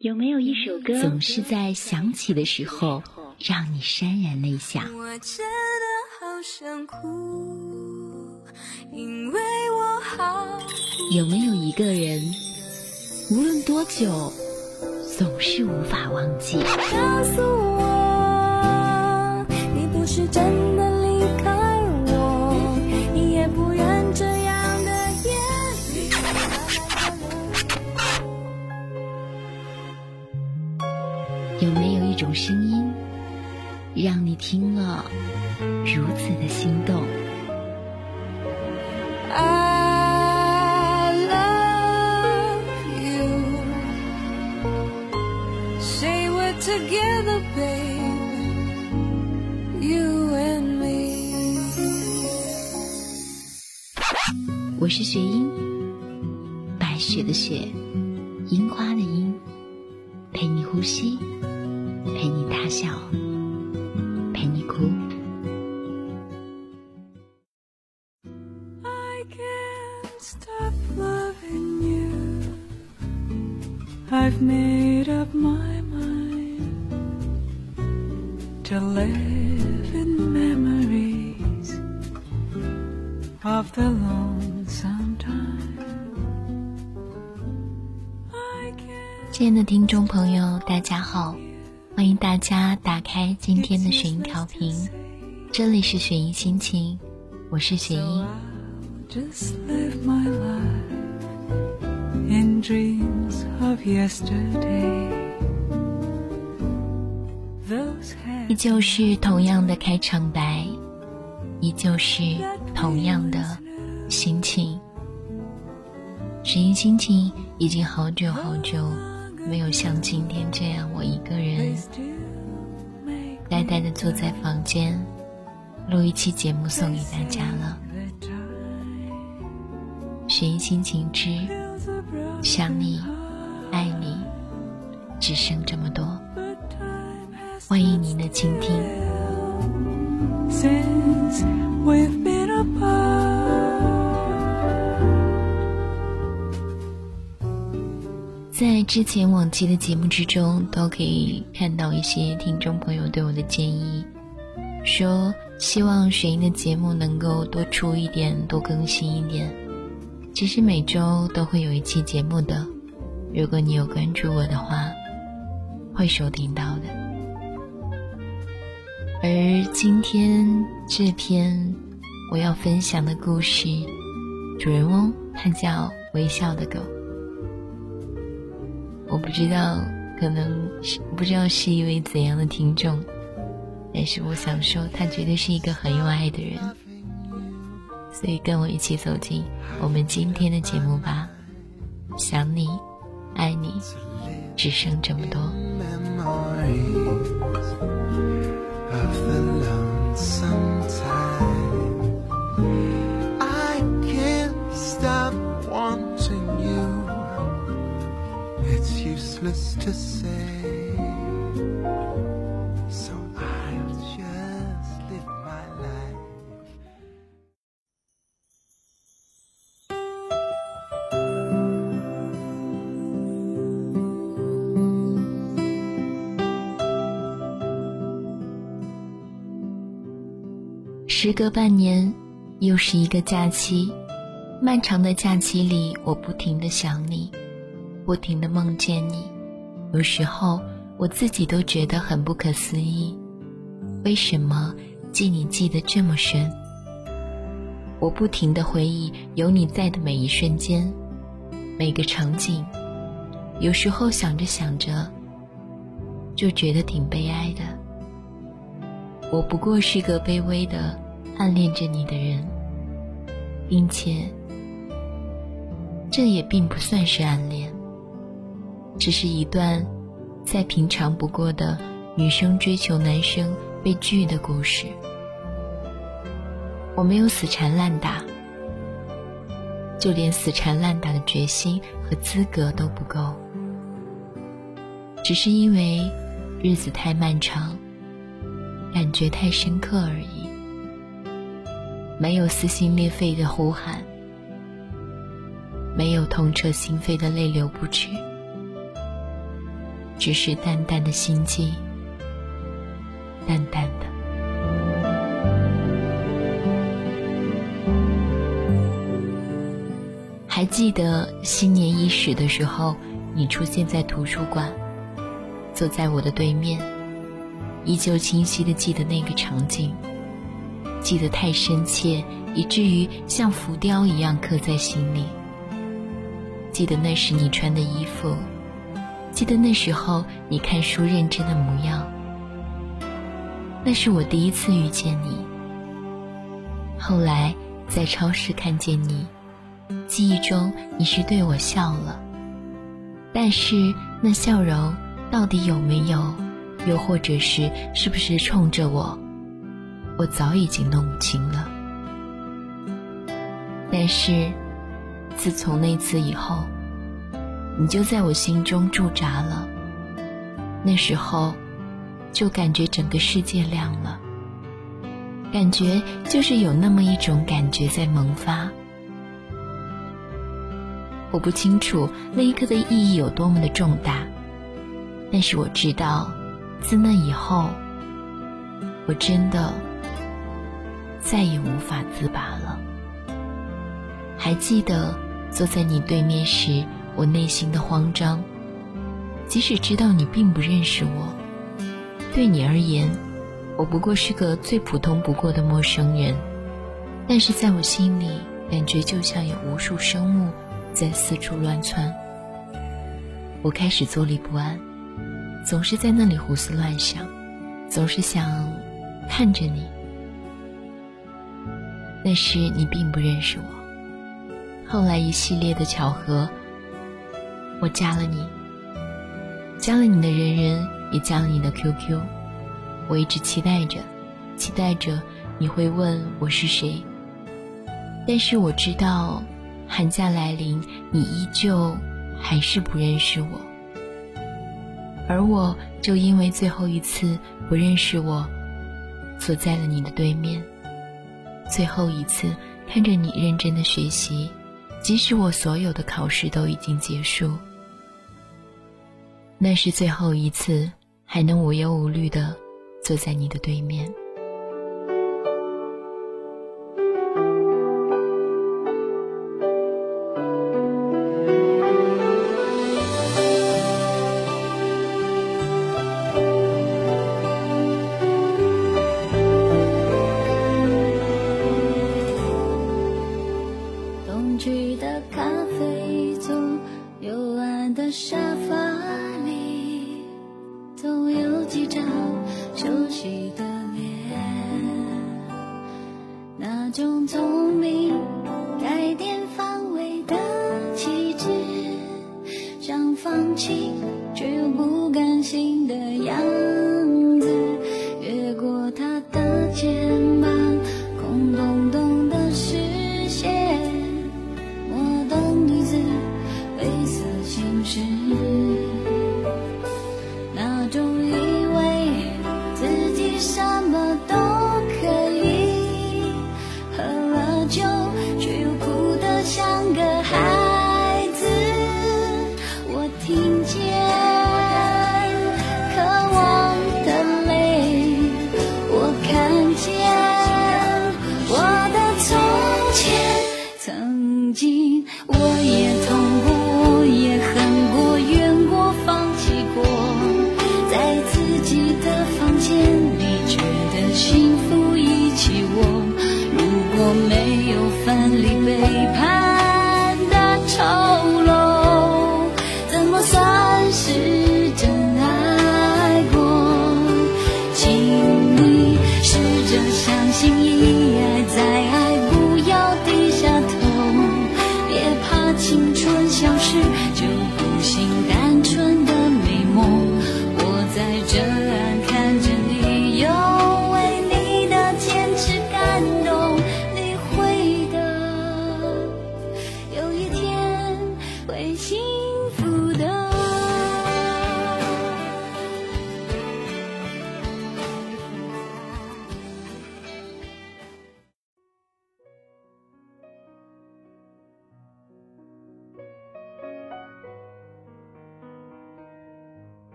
有没有一首歌总是在想起的时候让你潸然泪下？我真的好想哭，因为我好有没有一个人，无论多久，总是无法忘记？告诉我，你不是真的种声音，让你听了如此的心动？I love you. Say we're together, babe. You and me. 我是雪英，白雪的雪，樱花的樱，陪你呼吸，up my mind to live in memories of the lonesome time. 亲爱的听众朋友，大家好，欢迎大家打开今天的雪音调频，这里是雪音心情，我是雪音。In dreams of yesterday. 依旧是同样的开场白，依旧是同样的心情。雪音心情已经好久好久没有像今天这样，我一个人呆呆的坐在房间录一期节目送给大家了。雪音心情之想你，爱你，只剩这么多。欢迎您的倾听。since we've been apart. 在之前往期的节目之中，都可以看到一些听众朋友对我的建议，说希望雪音的节目能够多出一点，多更新一点。其实每周都会有一期节目的，如果你有关注我的话，会收听到的。而今天这篇我要分享的故事，主人翁他叫微笑的狗。我不知道，可能是不知道是一位怎样的听众，但是我想说，他绝对是一个很有爱的人，所以跟我一起走进我们今天的节目吧。想你，爱你，只剩这么多。to say. 时隔半年，又是一个假期。漫长的假期里，我不停的想你，不停的梦见你。有时候我自己都觉得很不可思议，为什么记你记得这么深？我不停的回忆有你在的每一瞬间，每个场景。有时候想着想着，就觉得挺悲哀的。我不过是个卑微的暗恋着你的人，并且这也并不算是暗恋，只是一段再平常不过的女生追求男生被拒的故事。我没有死缠烂打，就连死缠烂打的决心和资格都不够，只是因为日子太漫长。感觉太深刻而已，没有撕心裂肺的呼喊，没有痛彻心扉的泪流不止。只是淡淡的心悸，淡淡的。还记得新年伊始的时候，你出现在图书馆，坐在我的对面，依旧清晰的记得那个场景，记得太深切，以至于像浮雕一样刻在心里。记得那时你穿的衣服，记得那时候你看书认真的模样。那是我第一次遇见你，后来在超市看见你。记忆中你是对我笑了，但是那笑容到底有没有，又或者是是不是冲着我，我早已经弄不清了。但是自从那次以后，你就在我心中驻扎了。那时候就感觉整个世界亮了，感觉就是有那么一种感觉在萌发。我不清楚那一刻的意义有多么的重大，但是我知道，自那以后，我真的再也无法自拔了。还记得坐在你对面时，我内心的慌张。即使知道你并不认识我，对你而言，我不过是个最普通不过的陌生人，但是在我心里，感觉就像有无数生物。在四处乱窜，我开始坐立不安，总是在那里胡思乱想，总是想看着你。那时你并不认识我，后来一系列的巧合，我加了你，加了你的人人，也加了你的 QQ。我一直期待着，期待着你会问我是谁，但是我知道。寒假来临，你依旧还是不认识我，而我就因为最后一次不认识我，坐在了你的对面。最后一次看着你认真的学习，即使我所有的考试都已经结束，那是最后一次还能无忧无虑的坐在你的对面。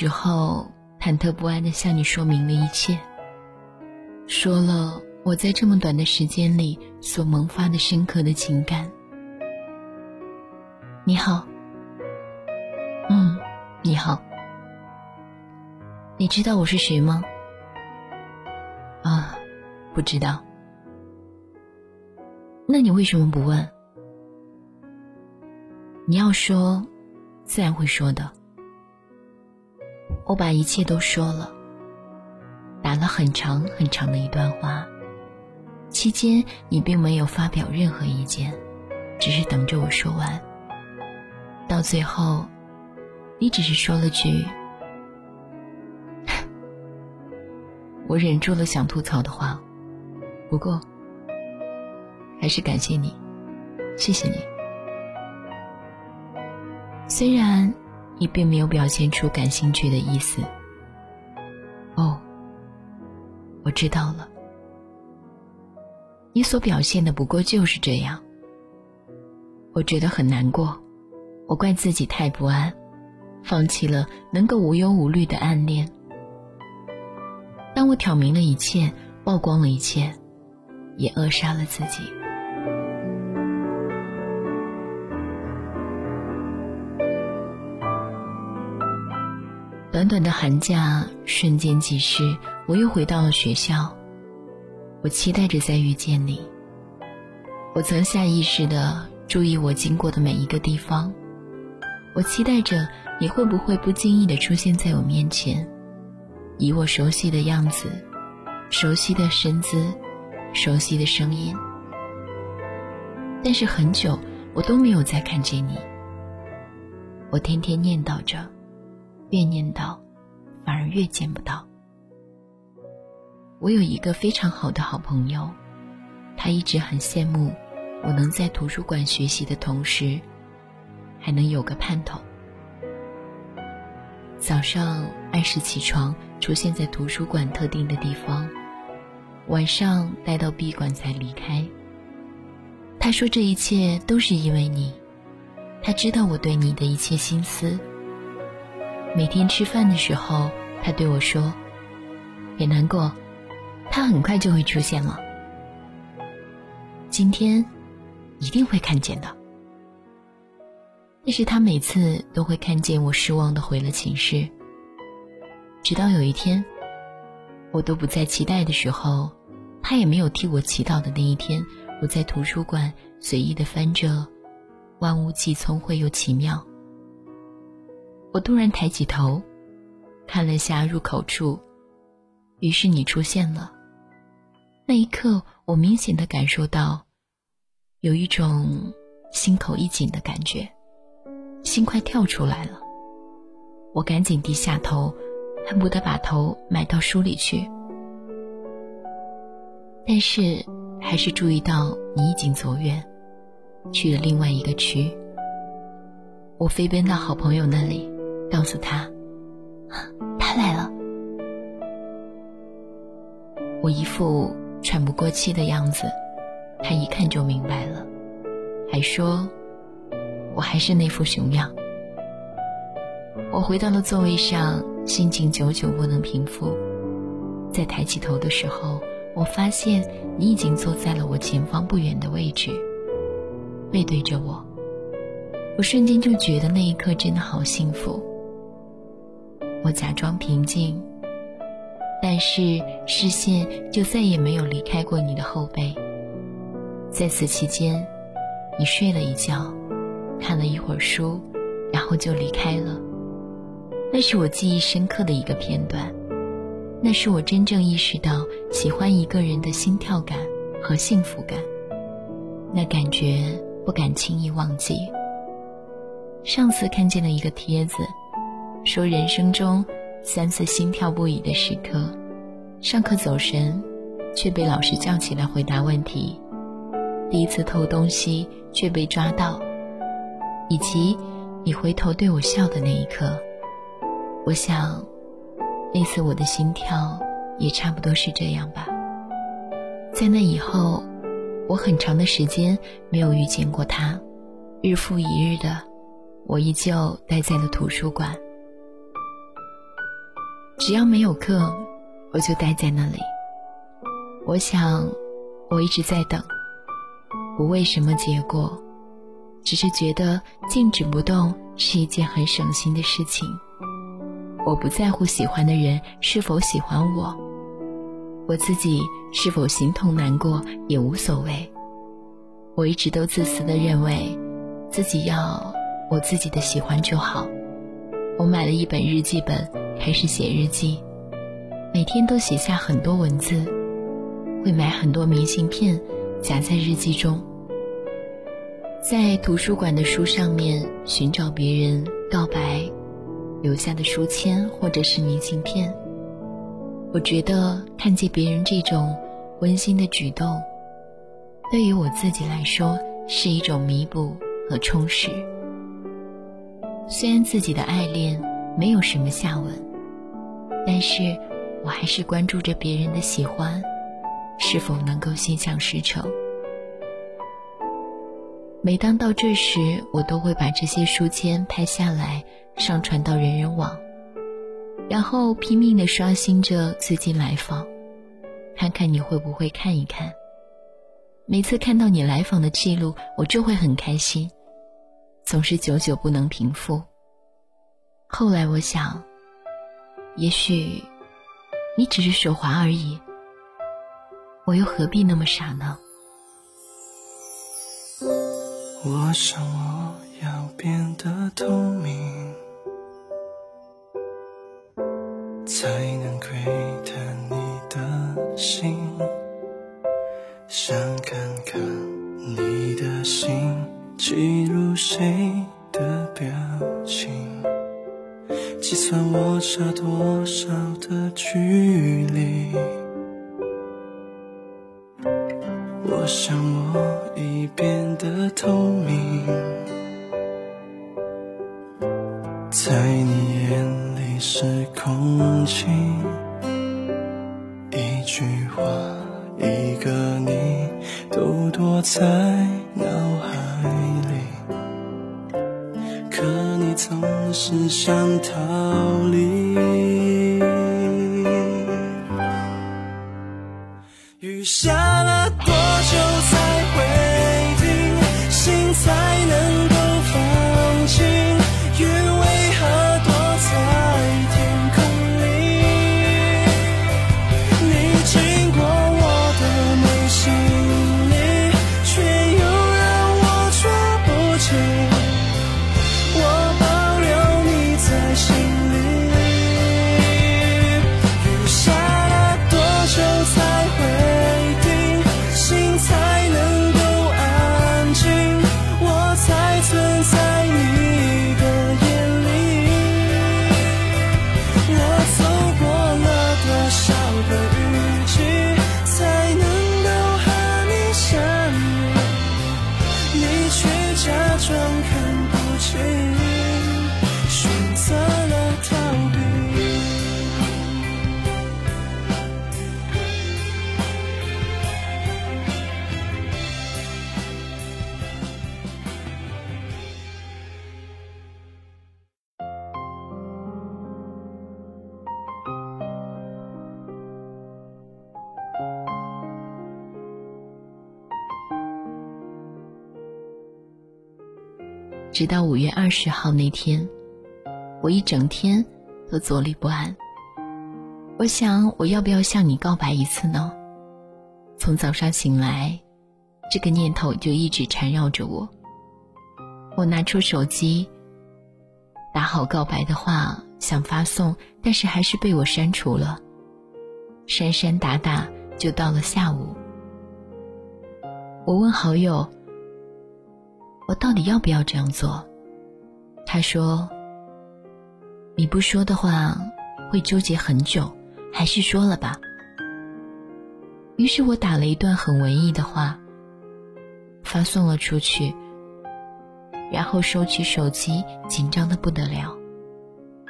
之后，忐忑不安的向你说明了一切，说了我在这么短的时间里所萌发的深刻的情感。你好，嗯，你好，你知道我是谁吗？啊，不知道。那你为什么不问？你要说，自然会说的。我把一切都说了，打了很长很长的一段话，期间你并没有发表任何意见，只是等着我说完。到最后，你只是说了句：“ 我忍住了想吐槽的话。”不过，还是感谢你，谢谢你。虽然。你并没有表现出感兴趣的意思。哦，我知道了。你所表现的不过就是这样。我觉得很难过，我怪自己太不安，放弃了能够无忧无虑的暗恋。当我挑明了一切，曝光了一切，也扼杀了自己。短短的寒假瞬间即逝，我又回到了学校。我期待着再遇见你。我曾下意识的注意我经过的每一个地方。我期待着你会不会不经意的出现在我面前，以我熟悉的样子、熟悉的身姿、熟悉的声音。但是很久我都没有再看见你。我天天念叨着。越念叨，反而越见不到。我有一个非常好的好朋友，他一直很羡慕我能在图书馆学习的同时，还能有个盼头。早上按时起床，出现在图书馆特定的地方，晚上待到闭馆才离开。他说这一切都是因为你，他知道我对你的一切心思。每天吃饭的时候，他对我说：“别难过，他很快就会出现了。今天一定会看见的。”但是他每次都会看见我失望的回了寝室。直到有一天，我都不再期待的时候，他也没有替我祈祷的那一天，我在图书馆随意的翻着《万物既聪慧又奇妙》。我突然抬起头，看了下入口处，于是你出现了。那一刻，我明显的感受到，有一种心口一紧的感觉，心快跳出来了。我赶紧低下头，恨不得把头埋到书里去，但是还是注意到你已经走远，去了另外一个区。我飞奔到好朋友那里。告诉他，他来了。我一副喘不过气的样子，他一看就明白了，还说我还是那副熊样。我回到了座位上，心情久久不能平复。在抬起头的时候，我发现你已经坐在了我前方不远的位置，背对着我。我瞬间就觉得那一刻真的好幸福。我假装平静，但是视线就再也没有离开过你的后背。在此期间，你睡了一觉，看了一会儿书，然后就离开了。那是我记忆深刻的一个片段，那是我真正意识到喜欢一个人的心跳感和幸福感，那感觉不敢轻易忘记。上次看见了一个帖子。说人生中三次心跳不已的时刻：上课走神，却被老师叫起来回答问题；第一次偷东西却被抓到；以及你回头对我笑的那一刻。我想，那次我的心跳也差不多是这样吧。在那以后，我很长的时间没有遇见过他，日复一日的，我依旧待在了图书馆。只要没有课，我就待在那里。我想，我一直在等，不为什么结果，只是觉得静止不动是一件很省心的事情。我不在乎喜欢的人是否喜欢我，我自己是否心痛难过也无所谓。我一直都自私的认为，自己要我自己的喜欢就好。我买了一本日记本，开始写日记，每天都写下很多文字，会买很多明信片夹在日记中，在图书馆的书上面寻找别人告白留下的书签或者是明信片。我觉得看见别人这种温馨的举动，对于我自己来说是一种弥补和充实。虽然自己的爱恋没有什么下文，但是我还是关注着别人的喜欢，是否能够心想事成。每当到这时，我都会把这些书签拍下来，上传到人人网，然后拼命的刷新着最近来访，看看你会不会看一看。每次看到你来访的记录，我就会很开心。总是久久不能平复。后来我想，也许你只是手滑而已，我又何必那么傻呢？我想我要变得透明，才能窥探你的心，想看看你的心。记录谁的表情，计算我差多少的距离。我想我已变得透明，在你眼里是空气，一句话，一个你，都躲在是想逃离，雨下了多久才会停？心才能直到五月二十号那天，我一整天都坐立不安。我想，我要不要向你告白一次呢？从早上醒来，这个念头就一直缠绕着我。我拿出手机，打好告白的话想发送，但是还是被我删除了。删删打打，就到了下午。我问好友。我到底要不要这样做？他说：“你不说的话，会纠结很久，还是说了吧。”于是我打了一段很文艺的话，发送了出去，然后收起手机，紧张的不得了。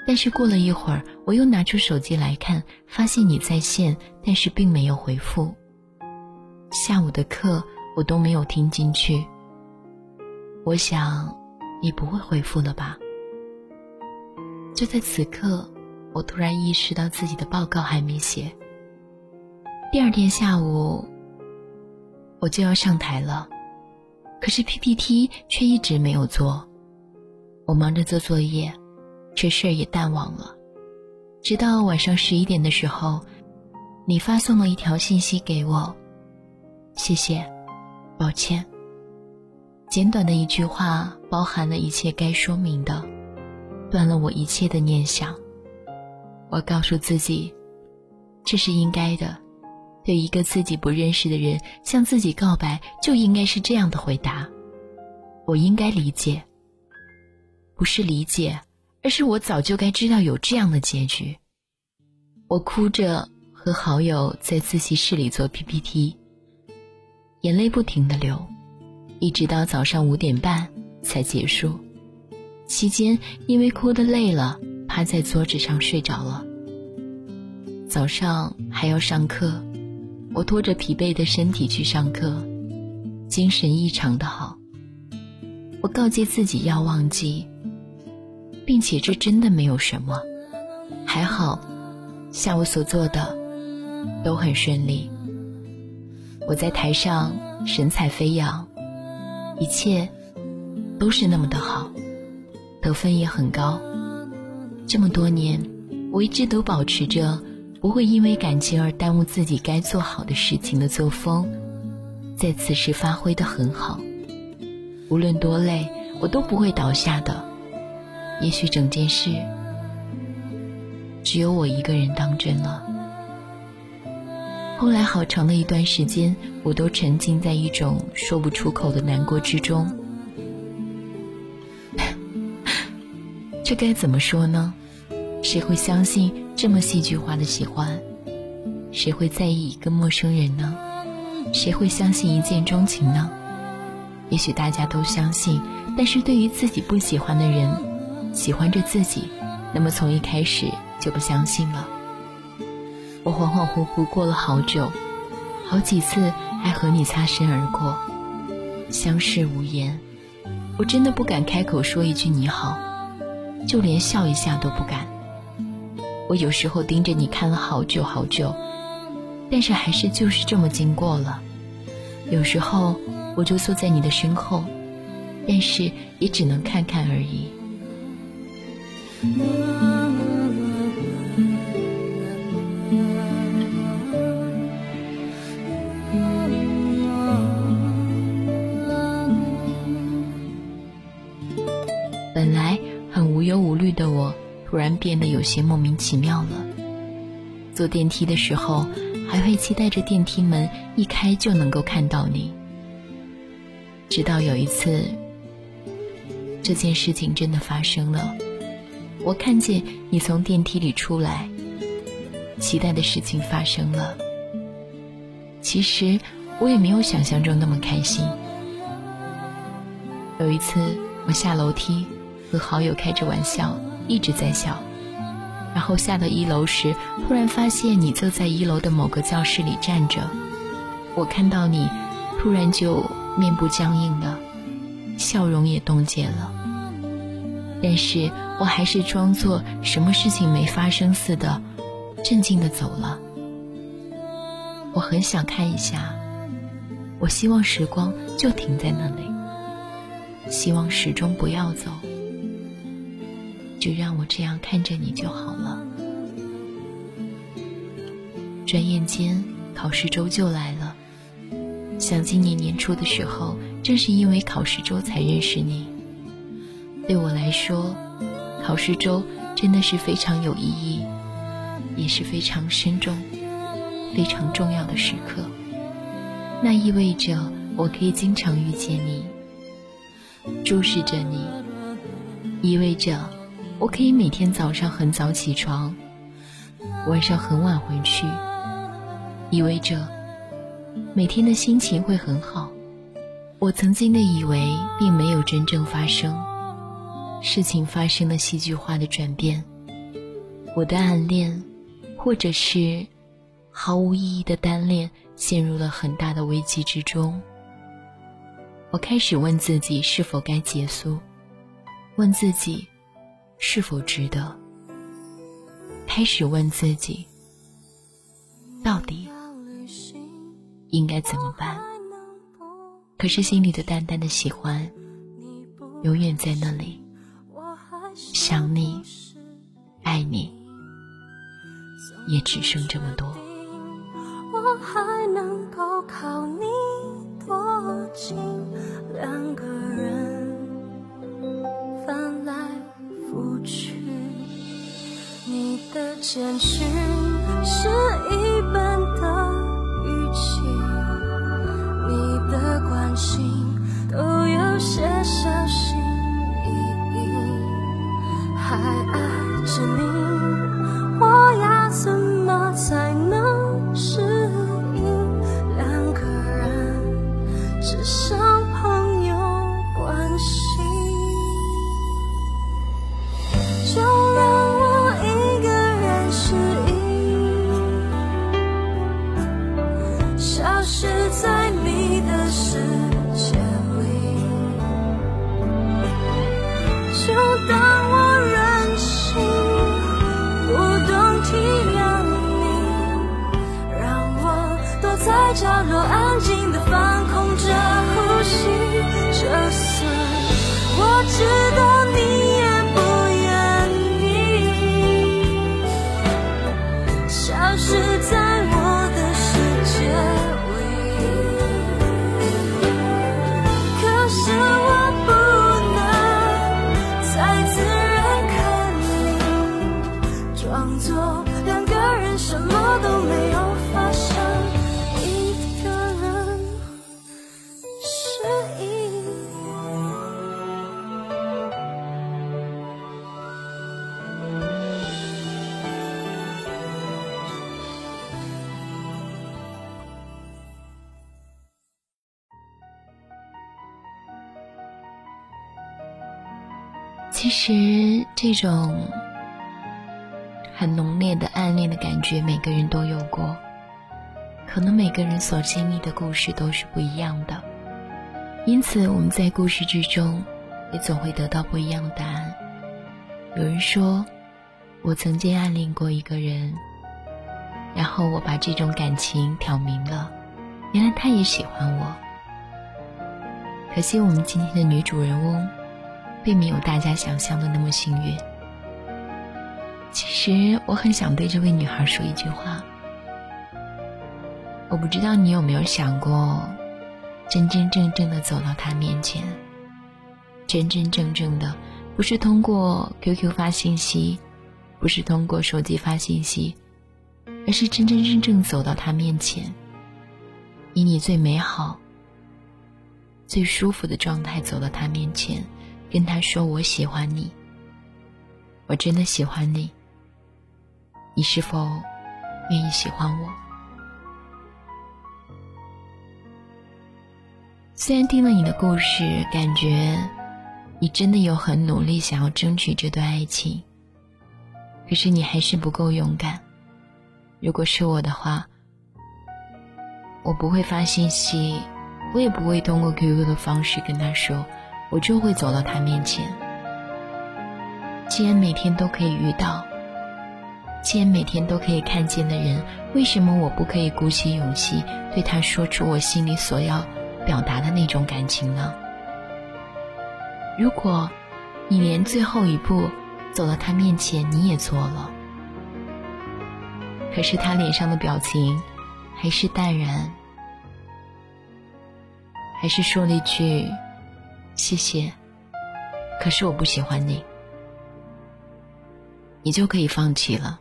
但是过了一会儿，我又拿出手机来看，发现你在线，但是并没有回复。下午的课我都没有听进去。我想，你不会回复了吧？就在此刻，我突然意识到自己的报告还没写。第二天下午，我就要上台了，可是 PPT 却一直没有做。我忙着做作业，这事儿也淡忘了。直到晚上十一点的时候，你发送了一条信息给我，谢谢，抱歉。简短的一句话，包含了一切该说明的，断了我一切的念想。我告诉自己，这是应该的。对一个自己不认识的人向自己告白，就应该是这样的回答。我应该理解，不是理解，而是我早就该知道有这样的结局。我哭着和好友在自习室里做 PPT，眼泪不停的流，一直到早上五点半才结束。期间因为哭得累了。趴在桌子上睡着了。早上还要上课，我拖着疲惫的身体去上课，精神异常的好。我告诫自己要忘记，并且这真的没有什么。还好，下午所做的都很顺利。我在台上神采飞扬，一切都是那么的好，得分也很高。这么多年，我一直都保持着不会因为感情而耽误自己该做好的事情的作风，在此时发挥的很好。无论多累，我都不会倒下的。也许整件事只有我一个人当真了。后来好长的一段时间，我都沉浸在一种说不出口的难过之中。这该怎么说呢？谁会相信这么戏剧化的喜欢？谁会在意一个陌生人呢？谁会相信一见钟情呢？也许大家都相信，但是对于自己不喜欢的人，喜欢着自己，那么从一开始就不相信了。我恍恍惚惚过了好久，好几次还和你擦身而过，相视无言，我真的不敢开口说一句你好。就连笑一下都不敢。我有时候盯着你看了好久好久，但是还是就是这么经过了。有时候我就坐在你的身后，但是也只能看看而已。变得有些莫名其妙了。坐电梯的时候，还会期待着电梯门一开就能够看到你。直到有一次，这件事情真的发生了，我看见你从电梯里出来，期待的事情发生了。其实我也没有想象中那么开心。有一次，我下楼梯。和好友开着玩笑，一直在笑。然后下到一楼时，突然发现你坐在一楼的某个教室里站着。我看到你，突然就面部僵硬了，笑容也冻结了。但是我还是装作什么事情没发生似的，镇静的走了。我很想看一下，我希望时光就停在那里，希望始终不要走。就让我这样看着你就好了。转眼间，考试周就来了。想今年年初的时候，正是因为考试周才认识你。对我来说，考试周真的是非常有意义，也是非常深重、非常重要的时刻。那意味着我可以经常遇见你，注视着你，意味着。我可以每天早上很早起床，晚上很晚回去，意味着每天的心情会很好。我曾经的以为并没有真正发生，事情发生了戏剧化的转变。我的暗恋，或者是毫无意义的单恋，陷入了很大的危机之中。我开始问自己是否该结束，问自己。是否值得？开始问自己，到底应该怎么办？可是心里的淡淡的喜欢，永远在那里。想你，爱你，也只剩这么多。我还能够靠你多近？两个人坚持是一。在这种很浓烈的暗恋的感觉，每个人都有过。可能每个人所经历的故事都是不一样的，因此我们在故事之中，也总会得到不一样的答案。有人说，我曾经暗恋过一个人，然后我把这种感情挑明了，原来他也喜欢我。可惜我们今天的女主人翁。并没有大家想象的那么幸运。其实我很想对这位女孩说一句话。我不知道你有没有想过，真真正正的走到她面前，真真正正的，不是通过 QQ 发信息，不是通过手机发信息，而是真真正正走到她面前，以你最美好、最舒服的状态走到她面前。跟他说：“我喜欢你，我真的喜欢你。你是否愿意喜欢我？”虽然听了你的故事，感觉你真的有很努力想要争取这段爱情，可是你还是不够勇敢。如果是我的话，我不会发信息，我也不会通过 QQ 的方式跟他说。我就会走到他面前。既然每天都可以遇到，既然每天都可以看见的人，为什么我不可以鼓起勇气对他说出我心里所要表达的那种感情呢？如果你连最后一步走到他面前你也做了，可是他脸上的表情还是淡然，还是说了一句。谢谢，可是我不喜欢你，你就可以放弃了。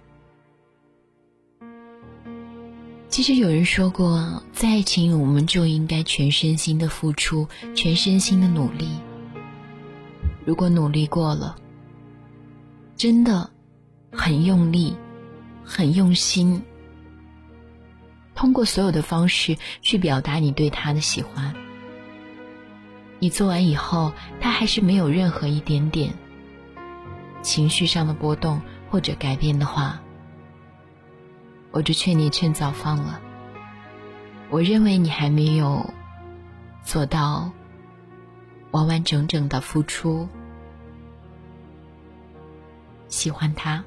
其实有人说过，在爱情里我们就应该全身心的付出，全身心的努力。如果努力过了，真的很用力、很用心，通过所有的方式去表达你对他的喜欢。你做完以后，他还是没有任何一点点情绪上的波动或者改变的话，我就劝你趁早放了。我认为你还没有做到完完整整的付出，喜欢他，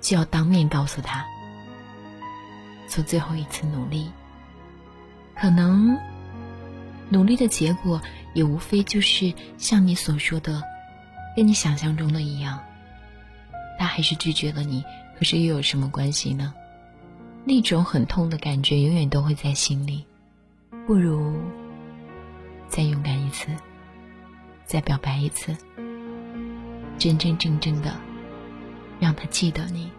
就要当面告诉他，做最后一次努力。可能努力的结果也无非就是像你所说的，跟你想象中的一样，他还是拒绝了你。可是又有什么关系呢？那种很痛的感觉永远都会在心里，不如再勇敢一次，再表白一次，真真正正的让他记得你。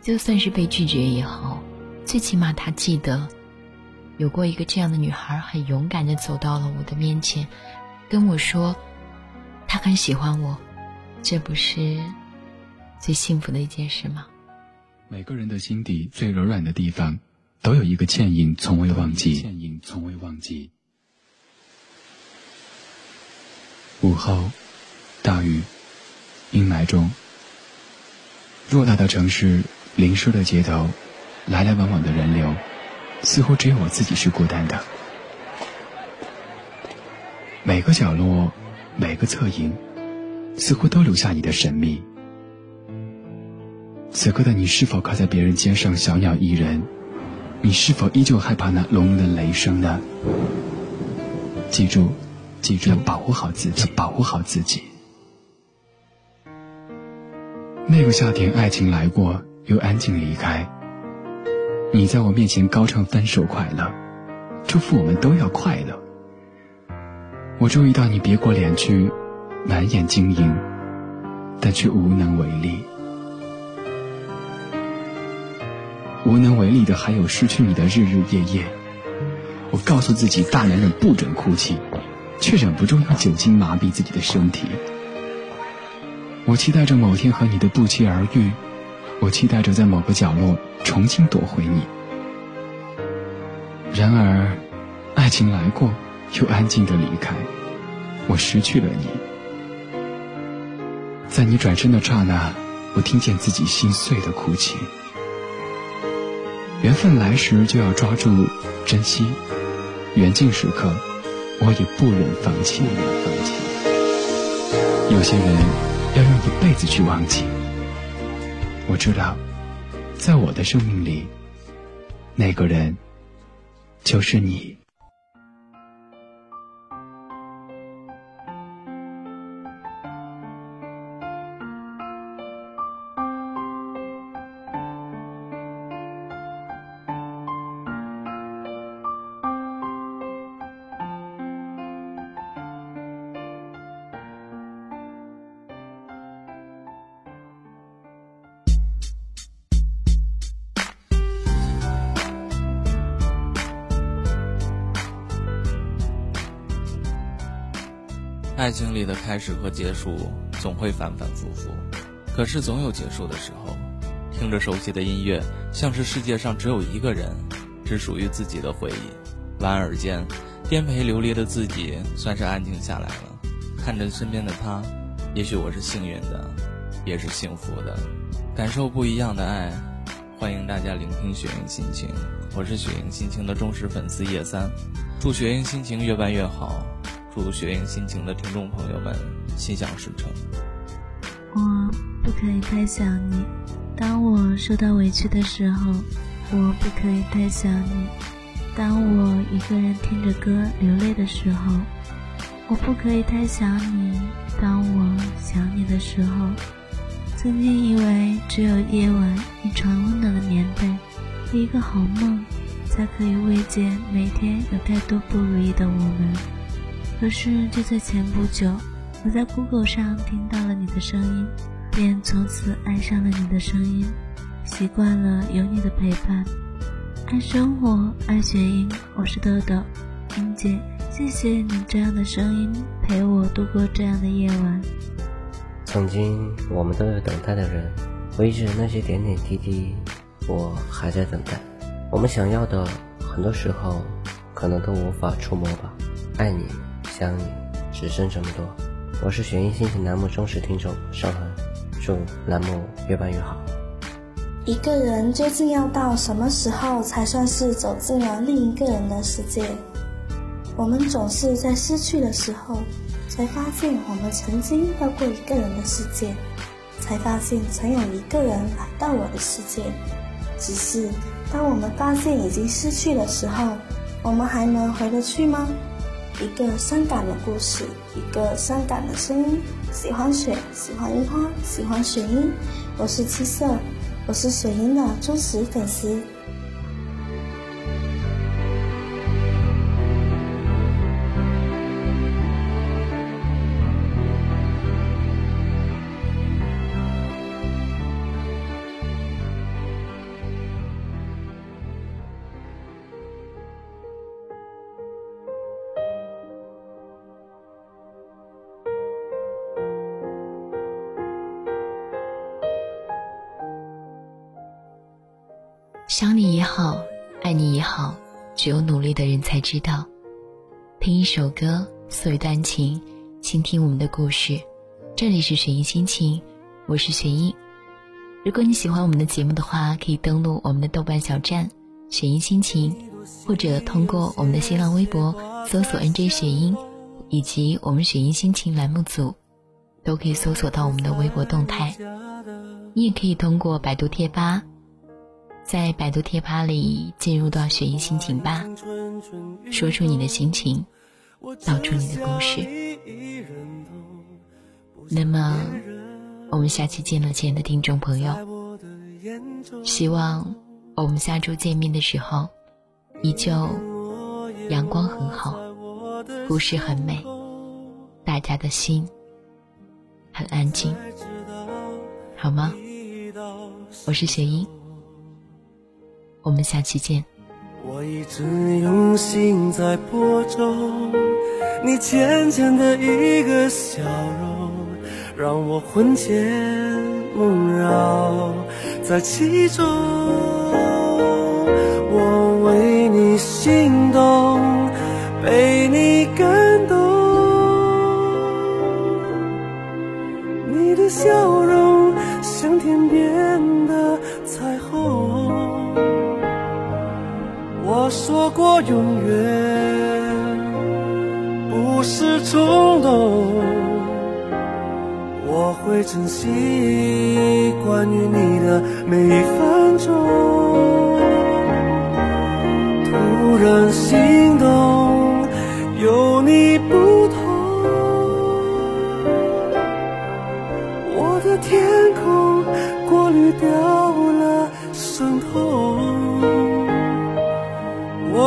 就算是被拒绝也好，最起码他记得有过一个这样的女孩，很勇敢的走到了我的面前，跟我说她很喜欢我，这不是最幸福的一件事吗？每个人的心底最柔软的地方，都有一个倩影，从未忘记。倩影从未忘记。午后，大雨，阴霾中，偌大的城市，淋湿的街头，来来往往的人流，似乎只有我自己是孤单的。每个角落，每个侧影，似乎都留下你的神秘。此刻的你是否靠在别人肩上，小鸟依人？你是否依旧害怕那隆隆的雷声呢？记住，记住，要保护好自己，保护好自己。那个夏天，爱情来过，又安静离开。你在我面前高唱分手快乐，祝福我们都要快乐。我注意到你别过脸去，满眼晶莹，但却无能为力。无能为力的还有失去你的日日夜夜。我告诉自己，大男人不准哭泣，却忍不住用酒精麻痹自己的身体。我期待着某天和你的不期而遇，我期待着在某个角落重新夺回你。然而，爱情来过，又安静的离开，我失去了你。在你转身的刹那，我听见自己心碎的哭泣。缘分来时就要抓住珍惜，缘尽时刻，我也不忍放弃。有些人要用一辈子去忘记。我知道，在我的生命里，那个人就是你。爱情里的开始和结束总会反反复复，可是总有结束的时候。听着熟悉的音乐，像是世界上只有一个人，只属于自己的回忆。莞尔间，颠沛流离的自己算是安静下来了。看着身边的他，也许我是幸运的，也是幸福的，感受不一样的爱。欢迎大家聆听雪莹心情，我是雪莹心情的忠实粉丝叶三，祝雪莹心情越办越好。祝雪莹心情的听众朋友们心想事成。我不可以太想你，当我受到委屈的时候，我不可以太想你；当我一个人听着歌流泪的时候，我不可以太想你；当我想你的时候，曾经以为只有夜晚一床温暖的棉被一个好梦，才可以慰藉每天有太多不如意的我们。可是就在前不久，我在 Google 上听到了你的声音，便从此爱上了你的声音，习惯了有你的陪伴，爱生活，爱学英，我是豆豆，英姐，谢谢你这样的声音陪我度过这样的夜晚。曾经我们都有等待的人，回忆着那些点点滴滴，我还在等待。我们想要的，很多时候可能都无法触摸吧。爱你。想你，只剩这么多。我是雪音心情栏目忠实听众尚恒，祝栏目越办越好。一个人究竟要到什么时候才算是走进了另一个人的世界？我们总是在失去的时候，才发现我们曾经到过一个人的世界。才发现曾有一个人来到我的世界。只是当我们发现已经失去的时候，我们还能回得去吗？一个伤感的故事，一个伤感的声音。喜欢雪，喜欢樱花，喜欢雪樱。我是七色，我是雪樱的忠实粉丝。想你也好，爱你也好，只有努力的人才知道。听一首歌，诉一段情，倾听我们的故事。这里是雪音心情，我是雪音。如果你喜欢我们的节目的话，可以登录我们的豆瓣小站“雪音心情”，或者通过我们的新浪微博搜索 “nj 雪音”，以及我们“雪音心情”栏目组，都可以搜索到我们的微博动态。你也可以通过百度贴吧。在百度贴吧里进入到雪音心情吧，说出你的心情，道出你的故事。那么，我们下期见了，亲爱的听众朋友。希望我们下周见面的时候，依旧阳光很好，故事很美，大家的心很安静，好吗？我是雪音。我们下期见。我一直用心在播种，你浅浅的一个笑容，让我魂牵梦绕在其中。我为你心动，被你感动，你的笑容像天边说过永远不是冲动，我会珍惜关于你的每一分钟。突然心动，有你不同，我的天空过滤掉了伤痛。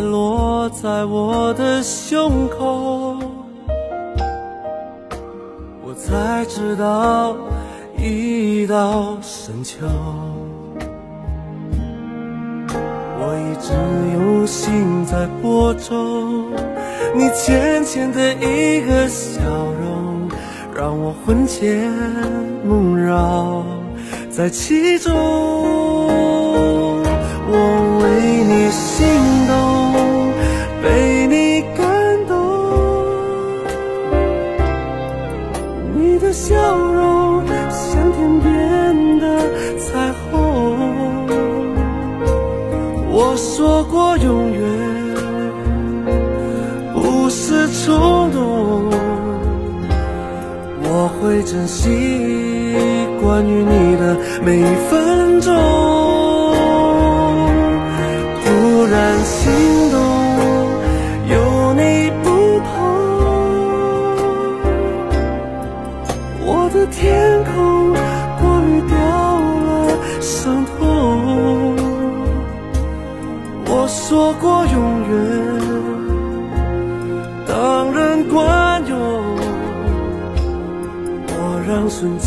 落在我的胸口，我才知道已到深秋。我一直用心在播种，你浅浅的一个笑容，让我魂牵梦绕在其中。我为你心动，被你感动，你的笑容像天边的彩虹。我说过永远不是冲动，我会珍惜关于你的每一分钟。